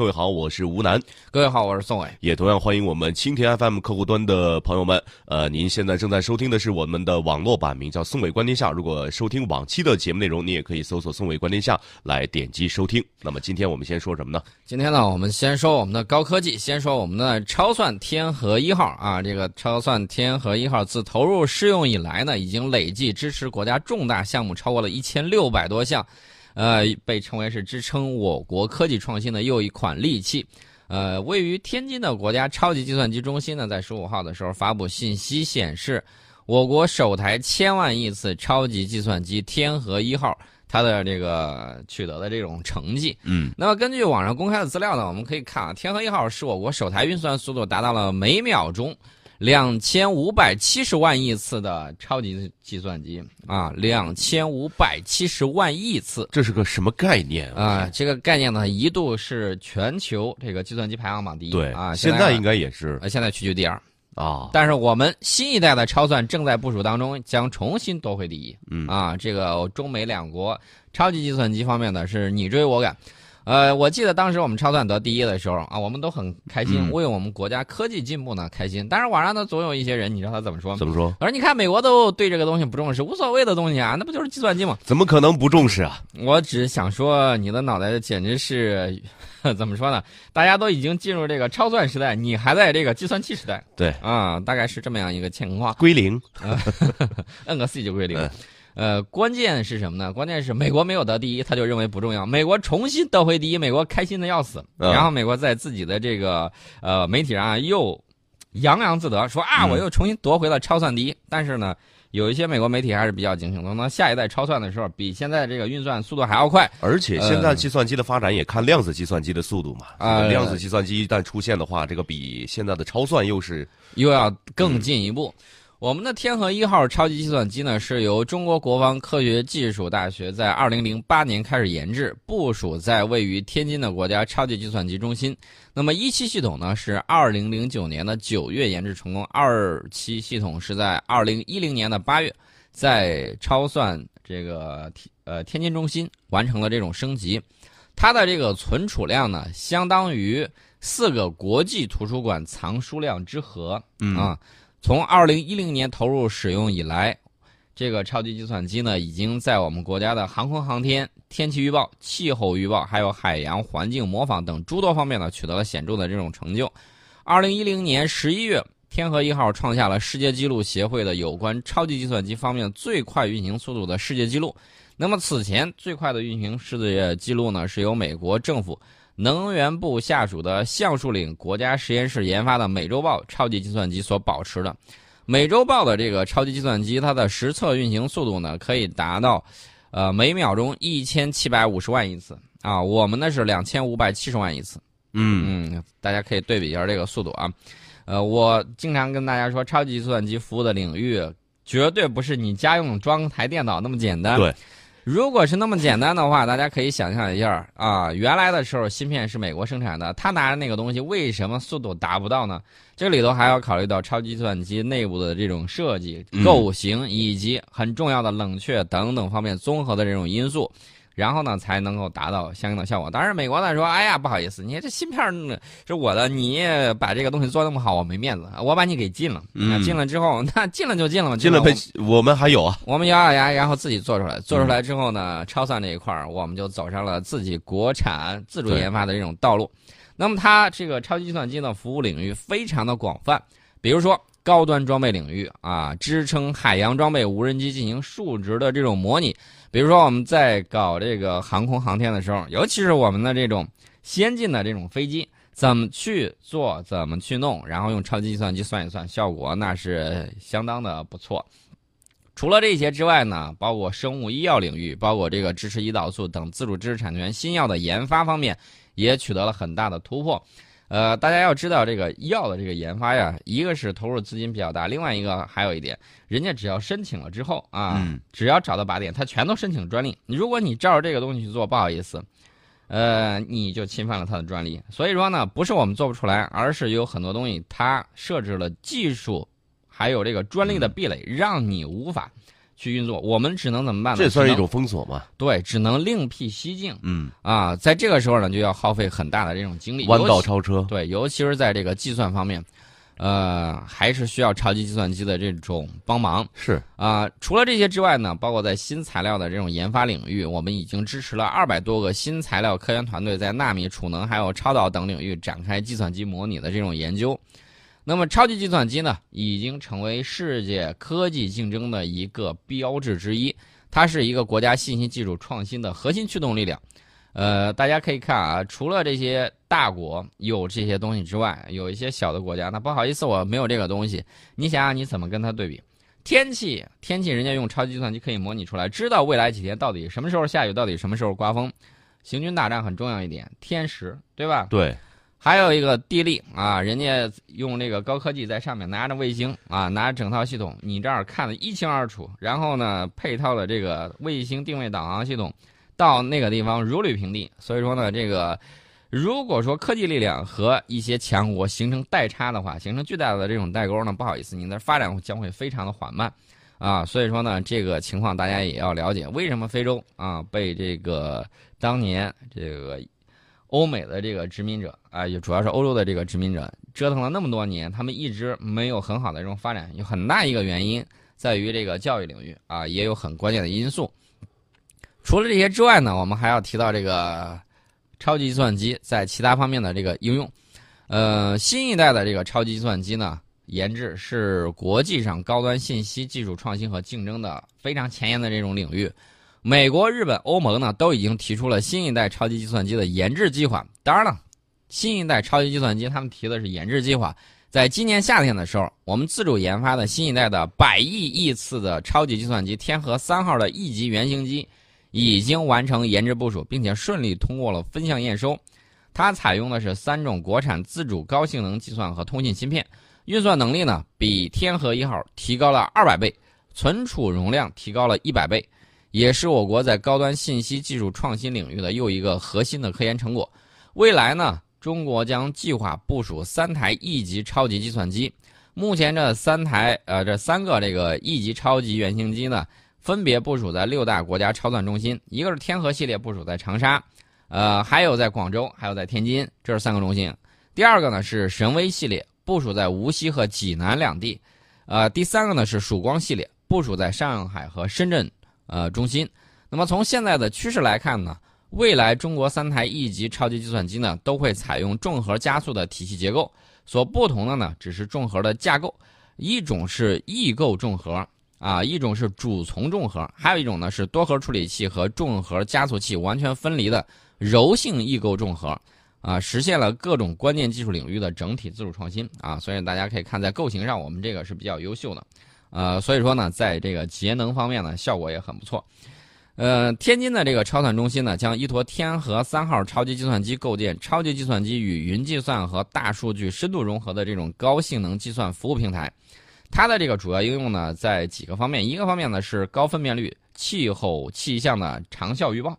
各位好，我是吴楠。各位好，我是宋伟。也同样欢迎我们蜻蜓 FM 客户端的朋友们。呃，您现在正在收听的是我们的网络版，名叫“宋伟观天下”。如果收听往期的节目内容，你也可以搜索“宋伟观天下”来点击收听。那么今天我们先说什么呢？今天呢，我们先说我们的高科技，先说我们的超算天河一号啊。这个超算天河一号自投入试用以来呢，已经累计支持国家重大项目超过了一千六百多项。呃，被称为是支撑我国科技创新的又一款利器。呃，位于天津的国家超级计算机中心呢，在十五号的时候发布信息显示，我国首台千万亿次超级计算机天河一号，它的这个取得的这种成绩。嗯，那么根据网上公开的资料呢，我们可以看啊，天河一号是我国首台运算速度达到了每秒钟。两千五百七十万亿次的超级计算机啊，两千五百七十万亿次，这是个什么概念啊？这个概念呢，一度是全球这个计算机排行榜第一，对啊，现在应该也是，呃，现在屈居第二啊。但是我们新一代的超算正在部署当中，将重新夺回第一。嗯啊，这个中美两国超级计算机方面呢，是你追我赶。呃，我记得当时我们超算得第一的时候啊，我们都很开心，为我们国家科技进步呢开心。但是网上呢，总有一些人，你知道他怎么说吗？怎么说？我说你看美国都对这个东西不重视，无所谓的东西啊，那不就是计算机吗？怎么可能不重视啊？我只想说，你的脑袋简直是 怎么说呢？大家都已经进入这个超算时代，你还在这个计算器时代。对啊，大概是这么样一个情况。归零，摁个 C 就归零。呃，关键是什么呢？关键是美国没有得第一，他就认为不重要。美国重新得回第一，美国开心的要死。然后美国在自己的这个呃媒体上又洋洋自得说啊，我又重新夺回了超算第一。但是呢，有一些美国媒体还是比较警醒的，那下一代超算的时候，比现在这个运算速度还要快。而且现在计算机的发展也看量子计算机的速度嘛。啊，量子计算机一旦出现的话，这个比现在的超算又是又要更进一步。我们的天河一号超级计算机呢，是由中国国防科学技术大学在二零零八年开始研制，部署在位于天津的国家超级计算机中心。那么一期系统呢，是二零零九年的九月研制成功，二期系统是在二零一零年的八月，在超算这个呃天津中心完成了这种升级。它的这个存储量呢，相当于四个国际图书馆藏书量之和啊。从二零一零年投入使用以来，这个超级计算机呢，已经在我们国家的航空航天、天气预报、气候预报，还有海洋环境模仿等诸多方面呢，取得了显著的这种成就。二零一零年十一月，天河一号创下了世界纪录协会的有关超级计算机方面最快运行速度的世界纪录。那么此前最快的运行世界纪录呢，是由美国政府。能源部下属的橡树岭国家实验室研发的美洲豹超级计算机所保持的，美洲豹的这个超级计算机，它的实测运行速度呢，可以达到，呃，每秒钟一千七百五十万亿次啊，我们呢是两千五百七十万亿次。嗯嗯，大家可以对比一下这个速度啊。呃，我经常跟大家说，超级计算机服务的领域绝对不是你家用装台电脑那么简单。对。如果是那么简单的话，大家可以想象一下啊，原来的时候芯片是美国生产的，他拿着那个东西，为什么速度达不到呢？这里头还要考虑到超级计算机内部的这种设计、构型，以及很重要的冷却等等方面综合的这种因素。然后呢，才能够达到相应的效果。当然，美国呢说：“哎呀，不好意思，你这芯片是我的，你把这个东西做那么好，我没面子，我把你给禁了。嗯，禁了之后，那禁了就禁了嘛，禁了被我们还有啊，我们咬咬牙，然后自己做出来。做出来之后呢，超算这一块儿，我们就走上了自己国产自主研发的这种道路。那么，它这个超级计算机的服务领域非常的广泛，比如说高端装备领域啊，支撑海洋装备、无人机进行数值的这种模拟。比如说，我们在搞这个航空航天的时候，尤其是我们的这种先进的这种飞机，怎么去做，怎么去弄，然后用超级计算机算一算，效果那是相当的不错。除了这些之外呢，包括生物医药领域，包括这个支持胰岛素等自主知识产权新药的研发方面，也取得了很大的突破。呃，大家要知道这个医药的这个研发呀，一个是投入资金比较大，另外一个还有一点，人家只要申请了之后啊，只要找到靶点，他全都申请专利。如果你照着这个东西去做，不好意思，呃，你就侵犯了他的专利。所以说呢，不是我们做不出来，而是有很多东西它设置了技术，还有这个专利的壁垒，让你无法去运作，我们只能怎么办呢？这算是一种封锁吗？对，只能另辟蹊径嗯，啊。在这个时候呢，就要耗费很大的这种精力，弯道超车。对，尤其是在这个计算方面，呃，还是需要超级计算机的这种帮忙是，啊。除了这些之外呢，包括在新材料的这种研发领域，我们已经支持了二百多个新材料科研团队在纳米、储能还有超导等领域展开计算机模拟的这种研究。那么，超级计算机呢，已经成为世界科技竞争的一个标志之一，它是一个国家信息技术创新的核心驱动力量。呃，大家可以看啊，除了这些大国有这些东西之外，有一些小的国家，那不好意思，我没有这个东西。你想想，你怎么跟它对比？天气，天气，人家用超级计算机可以模拟出来，知道未来几天到底什么时候下雨，到底什么时候刮风。行军打仗很重要一点，天时，对吧？对，还有一个地利啊，人家用这个高科技在上面拿着卫星啊，拿着整套系统，你这儿看得一清二楚。然后呢，配套的这个卫星定位导航系统，到那个地方如履平地。所以说呢，这个如果说科技力量和一些强国形成代差的话，形成巨大的这种代沟呢，不好意思，你的发展将会非常的缓慢啊。所以说呢，这个情况大家也要了解，为什么非洲啊被这个当年这个。欧美的这个殖民者啊，也主要是欧洲的这个殖民者，折腾了那么多年，他们一直没有很好的这种发展，有很大一个原因在于这个教育领域啊，也有很关键的因素。除了这些之外呢，我们还要提到这个超级计算机在其他方面的这个应用。呃，新一代的这个超级计算机呢，研制是国际上高端信息技术创新和竞争的非常前沿的这种领域。美国、日本、欧盟呢，都已经提出了新一代超级计算机的研制计划。当然了，新一代超级计算机他们提的是研制计划。在今年夏天的时候，我们自主研发的新一代的百亿亿次的超级计算机天河三号的一级原型机，已经完成研制部署，并且顺利通过了分项验收。它采用的是三种国产自主高性能计算和通信芯片，运算能力呢比天河一号提高了二百倍，存储容量提高了一百倍。也是我国在高端信息技术创新领域的又一个核心的科研成果。未来呢，中国将计划部署三台 E 级超级计算机。目前这三台呃，这三个这个 E 级超级原型机呢，分别部署在六大国家超算中心，一个是天河系列部署在长沙，呃，还有在广州，还有在天津，这是三个中心。第二个呢是神威系列部署在无锡和济南两地，呃，第三个呢是曙光系列部署在上海和深圳。呃，中心。那么从现在的趋势来看呢，未来中国三台 E 级超级计算机呢，都会采用重核加速的体系结构。所不同的呢，只是重核的架构，一种是异构重核啊，一种是主从重核，还有一种呢是多核处理器和重核加速器完全分离的柔性异构重核啊，实现了各种关键技术领域的整体自主创新啊。所以大家可以看，在构型上，我们这个是比较优秀的。呃，所以说呢，在这个节能方面呢，效果也很不错。呃，天津的这个超算中心呢，将依托天河三号超级计算机构建超级计算机与云计算和大数据深度融合的这种高性能计算服务平台。它的这个主要应用呢，在几个方面，一个方面呢是高分辨率气候气象的长效预报，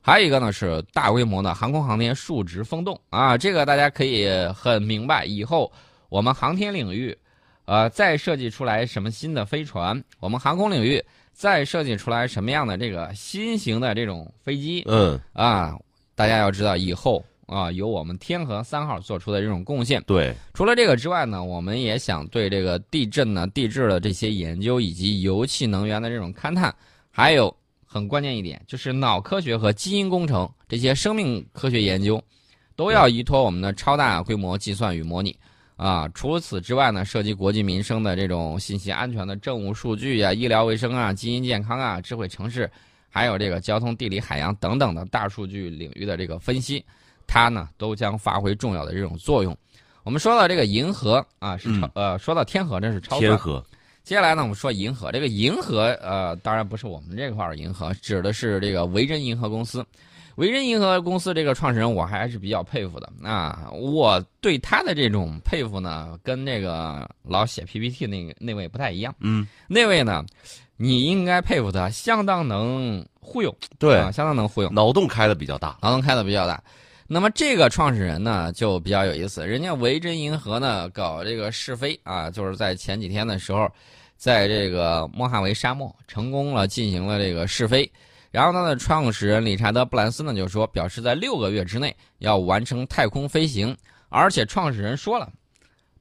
还有一个呢是大规模的航空航天数值风洞啊。这个大家可以很明白，以后我们航天领域。呃，再设计出来什么新的飞船？我们航空领域再设计出来什么样的这个新型的这种飞机？嗯，啊，大家要知道，以后啊，由我们天河三号做出的这种贡献。对，除了这个之外呢，我们也想对这个地震呢、地质的这些研究，以及油气能源的这种勘探，还有很关键一点，就是脑科学和基因工程这些生命科学研究，都要依托我们的超大规模计算与模拟。啊，除此之外呢，涉及国计民生的这种信息安全的政务数据呀、医疗卫生啊、基因健康啊、智慧城市，还有这个交通、地理、海洋等等的大数据领域的这个分析，它呢都将发挥重要的这种作用。我们说到这个银河啊，是超呃，说到天河，这是超天河。接下来呢，我们说银河，这个银河呃，当然不是我们这块儿银河，指的是这个维珍银河公司。维珍银河公司这个创始人，我还是比较佩服的啊！我对他的这种佩服呢，跟那个老写 PPT 那个那位不太一样。嗯，那位呢，你应该佩服他，相当能忽悠，对，相当能忽悠，脑洞开的比较大，脑洞开的比较大。那么这个创始人呢，就比较有意思，人家维珍银河呢搞这个试飞啊，就是在前几天的时候，在这个莫哈维沙漠成功了进行了这个试飞。然后他的创始人理查德·布兰斯呢就说，表示在六个月之内要完成太空飞行，而且创始人说了，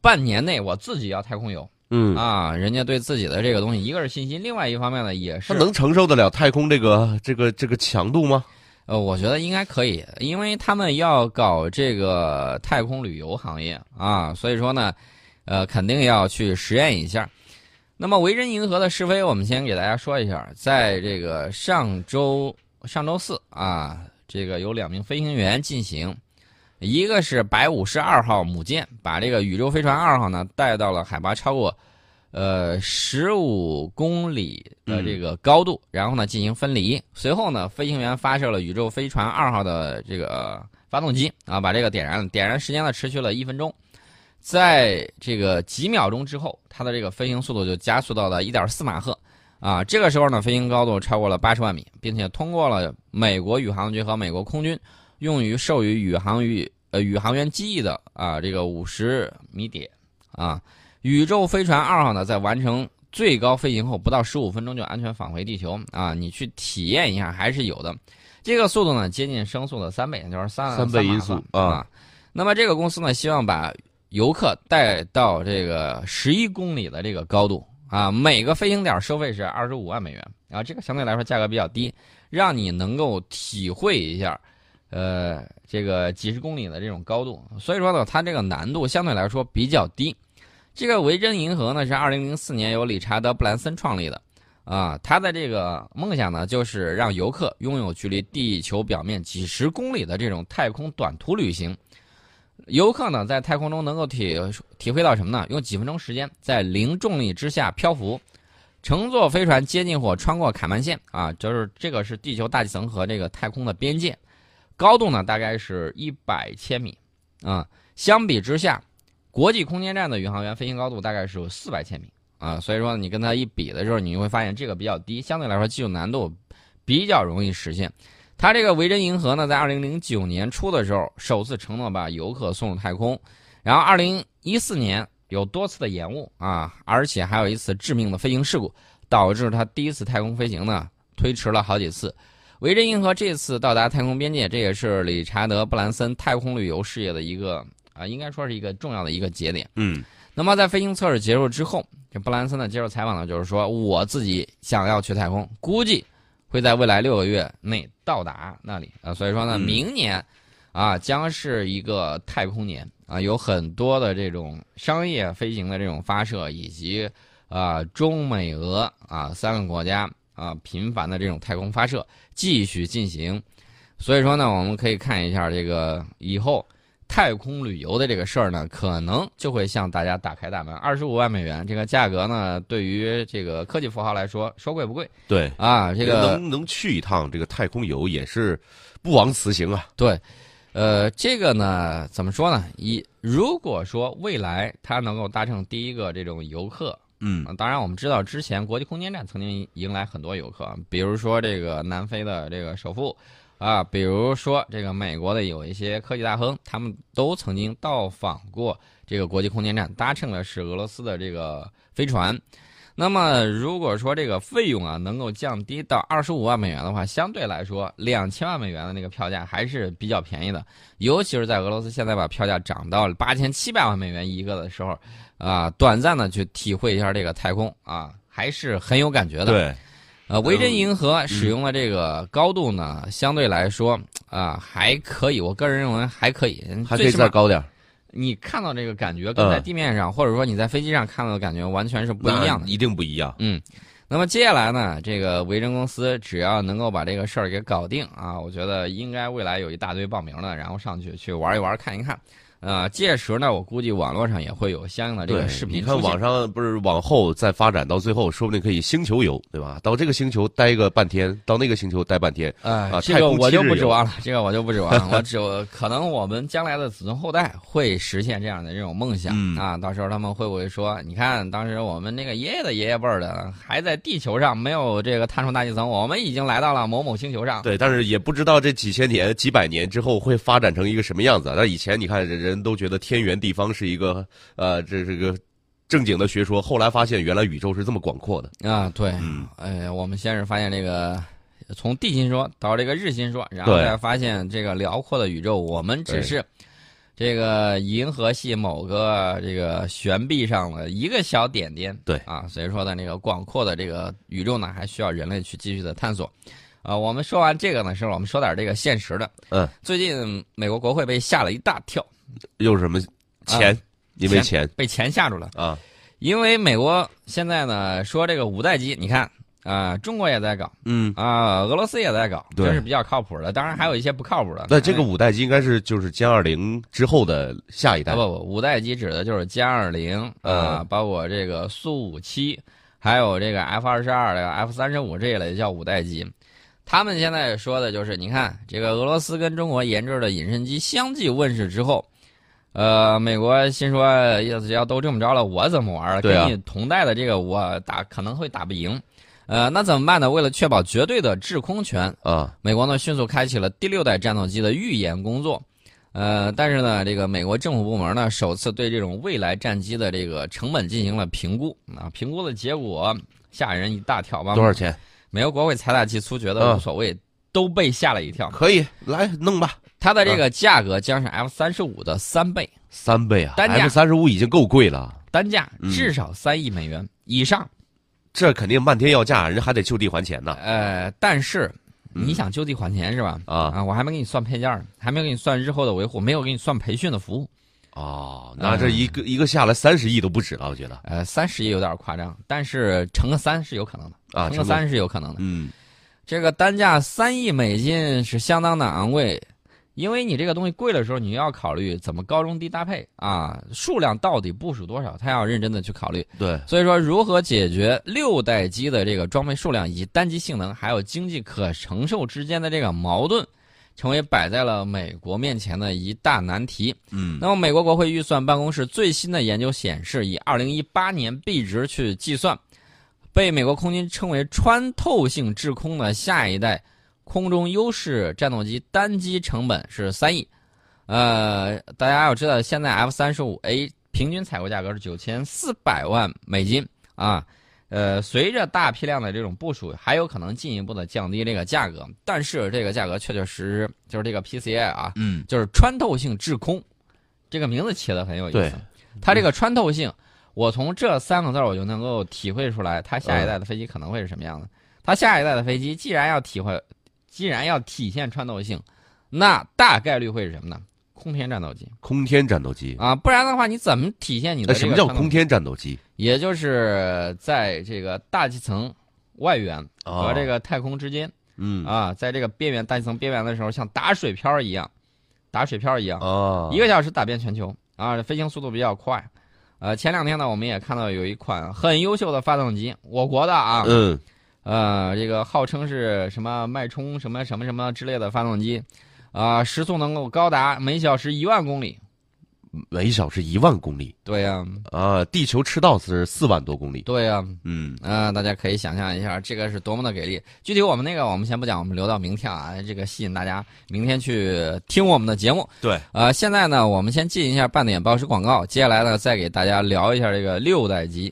半年内我自己要太空游。嗯啊，人家对自己的这个东西，一个是信心，另外一方面呢，也是他能承受得了太空这个这个这个强度吗？呃，我觉得应该可以，因为他们要搞这个太空旅游行业啊，所以说呢，呃，肯定要去实验一下。那么维珍银河的试飞，我们先给大家说一下，在这个上周上周四啊，这个有两名飞行员进行，一个是白武士二号母舰，把这个宇宙飞船二号呢带到了海拔超过呃十五公里的这个高度，然后呢进行分离。随后呢，飞行员发射了宇宙飞船二号的这个发动机啊，把这个点燃。点燃时间呢持续了一分钟，在这个几秒钟之后，它的这个飞行速度就加速到了一点四马赫。啊，这个时候呢，飞行高度超过了八十万米，并且通过了美国宇航局和美国空军用于授予宇航宇呃宇航员机翼的啊这个五十米点啊。宇宙飞船二号呢，在完成最高飞行后，不到十五分钟就安全返回地球啊！你去体验一下，还是有的。这个速度呢，接近声速的三倍，就是三三倍音速啊。那么这个公司呢，希望把游客带到这个十一公里的这个高度啊，每个飞行点收费是二十五万美元啊，这个相对来说价格比较低，让你能够体会一下，呃，这个几十公里的这种高度。所以说呢，它这个难度相对来说比较低。这个维珍银河呢是二零零四年由理查德·布兰森创立的，啊，他的这个梦想呢就是让游客拥有距离地球表面几十公里的这种太空短途旅行。游客呢在太空中能够体体会到什么呢？用几分钟时间在零重力之下漂浮，乘坐飞船接近或穿过卡曼线啊，就是这个是地球大气层和这个太空的边界，高度呢大概是一百千米，啊，相比之下。国际空间站的宇航员飞行高度大概是有四百千米啊，所以说你跟他一比的时候，你会发现这个比较低，相对来说技术难度比较容易实现。它这个维珍银河呢，在二零零九年初的时候首次承诺把游客送入太空，然后二零一四年有多次的延误啊，而且还有一次致命的飞行事故，导致他第一次太空飞行呢推迟了好几次。维珍银河这次到达太空边界，这也是理查德·布兰森太空旅游事业的一个。啊，应该说是一个重要的一个节点。嗯，那么在飞行测试结束之后，这布兰森呢接受采访呢，就是说我自己想要去太空，估计会在未来六个月内到达那里啊。所以说呢，明年啊将是一个太空年啊，有很多的这种商业飞行的这种发射，以及啊中美俄啊三个国家啊频繁的这种太空发射继续进行。所以说呢，我们可以看一下这个以后。太空旅游的这个事儿呢，可能就会向大家打开大门。二十五万美元这个价格呢，对于这个科技富豪来说，说贵不贵？对啊，这个能能去一趟这个太空游也是不枉此行啊。对，呃，这个呢，怎么说呢？一如果说未来它能够搭乘第一个这种游客，嗯，当然我们知道之前国际空间站曾经迎来很多游客，比如说这个南非的这个首富。啊，比如说这个美国的有一些科技大亨，他们都曾经到访过这个国际空间站，搭乘的是俄罗斯的这个飞船。那么如果说这个费用啊能够降低到二十五万美元的话，相对来说两千万美元的那个票价还是比较便宜的。尤其是在俄罗斯现在把票价涨到八千七百万美元一个的时候，啊，短暂的去体会一下这个太空啊，还是很有感觉的。对。呃，维珍银河使用的这个高度呢，相对来说啊还可以，我个人认为还可以，还可以再高点。你看到这个感觉跟在地面上，或者说你在飞机上看到的感觉完全是不一样的，一定不一样。嗯，那么接下来呢，这个维珍公司只要能够把这个事儿给搞定啊，我觉得应该未来有一大堆报名的，然后上去去玩一玩，看一看。呃，届时呢，我估计网络上也会有相应的这个视频。你看网上不是往后再发展到最后，说不定可以星球游，对吧？到这个星球待个半天，到那个星球待半天。啊，这个我就不指望了，这个我就不指望了。我只可能我们将来的子孙后代会实现这样的这种梦想啊。到时候他们会不会说，你看当时我们那个爷爷的爷爷辈儿的还在地球上没有这个探出大气层，我们已经来到了某某星球上。对，但是也不知道这几千年、几百年之后会发展成一个什么样子。那以前你看人人。都觉得天圆地方是一个呃，这这个正经的学说，后来发现原来宇宙是这么广阔的。啊，对，嗯，哎，我们先是发现这个从地心说到这个日心说，然后再发现这个辽阔的宇宙，我们只是这个银河系某个这个悬臂上的一个小点点。对啊，所以说呢，那个广阔的这个宇宙呢，还需要人类去继续的探索。啊，我们说完这个呢，是我们说点这个现实的。嗯，最近美国国会被吓了一大跳，又是什么钱？因为钱钱被钱吓住了。啊，因为美国现在呢说这个五代机，你看啊、中国也在搞嗯，啊、俄罗斯也在搞，这是比较靠谱的。当然还有一些不靠谱的。那这个哎五代机应该是就是歼二零之后的下一代啊不不，五代机指的就是歼二零啊，嗯包括这个苏五七，还有这个 F 二十二、F 三十五这一类叫五代机。他们现在说的就是，你看这个俄罗斯跟中国研制的隐身机相继问世之后，呃，美国心说，要要都这么着了，我怎么玩儿？啊跟你同代的这个我打可能会打不赢。呃，那怎么办呢？为了确保绝对的制空权，啊，美国呢迅速开启了第六代战斗机的预研工作。呃，但是呢，这个美国政府部门呢，首次对这种未来战机的这个成本进行了评估啊，评估的结果吓人一大跳吧？多少？钱？美国国会财大气粗，觉得嗯无所谓，都被吓了一跳。可以来弄吧，它的这个价格将是 F 三十五的三倍，三倍啊单价！F 三十五已经够贵了，单价嗯至少三亿美元以上。这肯定漫天要价，人还得就地还钱呢呃，但是嗯你想就地还钱是吧？啊啊，我还没给你算配件呢，还没给你算日后的维护，没有给你算培训的服务。哦，那这一个一个下来三十亿都不止了，我觉得呃，三十亿有点夸张，但是乘个三是有可能的，啊，乘个三是有可能的。嗯，这个单价三亿美金是相当的昂贵，因为你这个东西贵的时候，你要考虑怎么高中低搭配啊，数量到底部署多少，他要认真的去考虑。对，所以说，如何解决六代机的这个装备数量以及单机性能还有经济可承受之间的这个矛盾，成为摆在了美国面前的一大难题。嗯，那么，美国国会预算办公室最新的研究显示，以二零一八年币值去计算，被美国空军称为穿透性制空的下一代空中优势战斗机单机成本是三亿。呃，大家要知道，现在 F 三十五 A 平均采购价格是九千四百万美金啊。呃，随着大批量的这种部署，还有可能进一步的降低这个价格，但是这个价格确确实实就是这个 PCI 啊，嗯，就是穿透性制空，这个名字起的很有意思。它这个穿透性，我从这三个字儿我就能够体会出来，它下一代的飞机可能会是什么样的。它下一代的飞机既然要体会，既然要体现穿透性，那大概率会是什么呢？空天战斗机。空天战斗机，啊，不然的话你怎么体现你的什么叫空天战斗机？也就是在这个大气层外缘啊和这个太空之间。嗯。啊，在这个边缘大气层边缘的时候，像打水漂一样，打水漂一样，哦，一个小时打遍全球啊，飞行速度比较快。呃，前两天呢，我们也看到有一款很优秀的发动机，我国的啊，嗯呃，这个号称是什么脉冲什么什么什么之类的发动机，啊、时速能够高达每小时一万公里。每小时一万公里对呀、啊，地球赤道是四万多公里。对呀、嗯啊、大家可以想象一下，这个是多么的给力。具体我们那个我们先不讲，我们留到明天啊，这个吸引大家明天去听我们的节目。对，呃，现在呢，我们先进一下半点报时广告，接下来呢，再给大家聊一下这个六代机。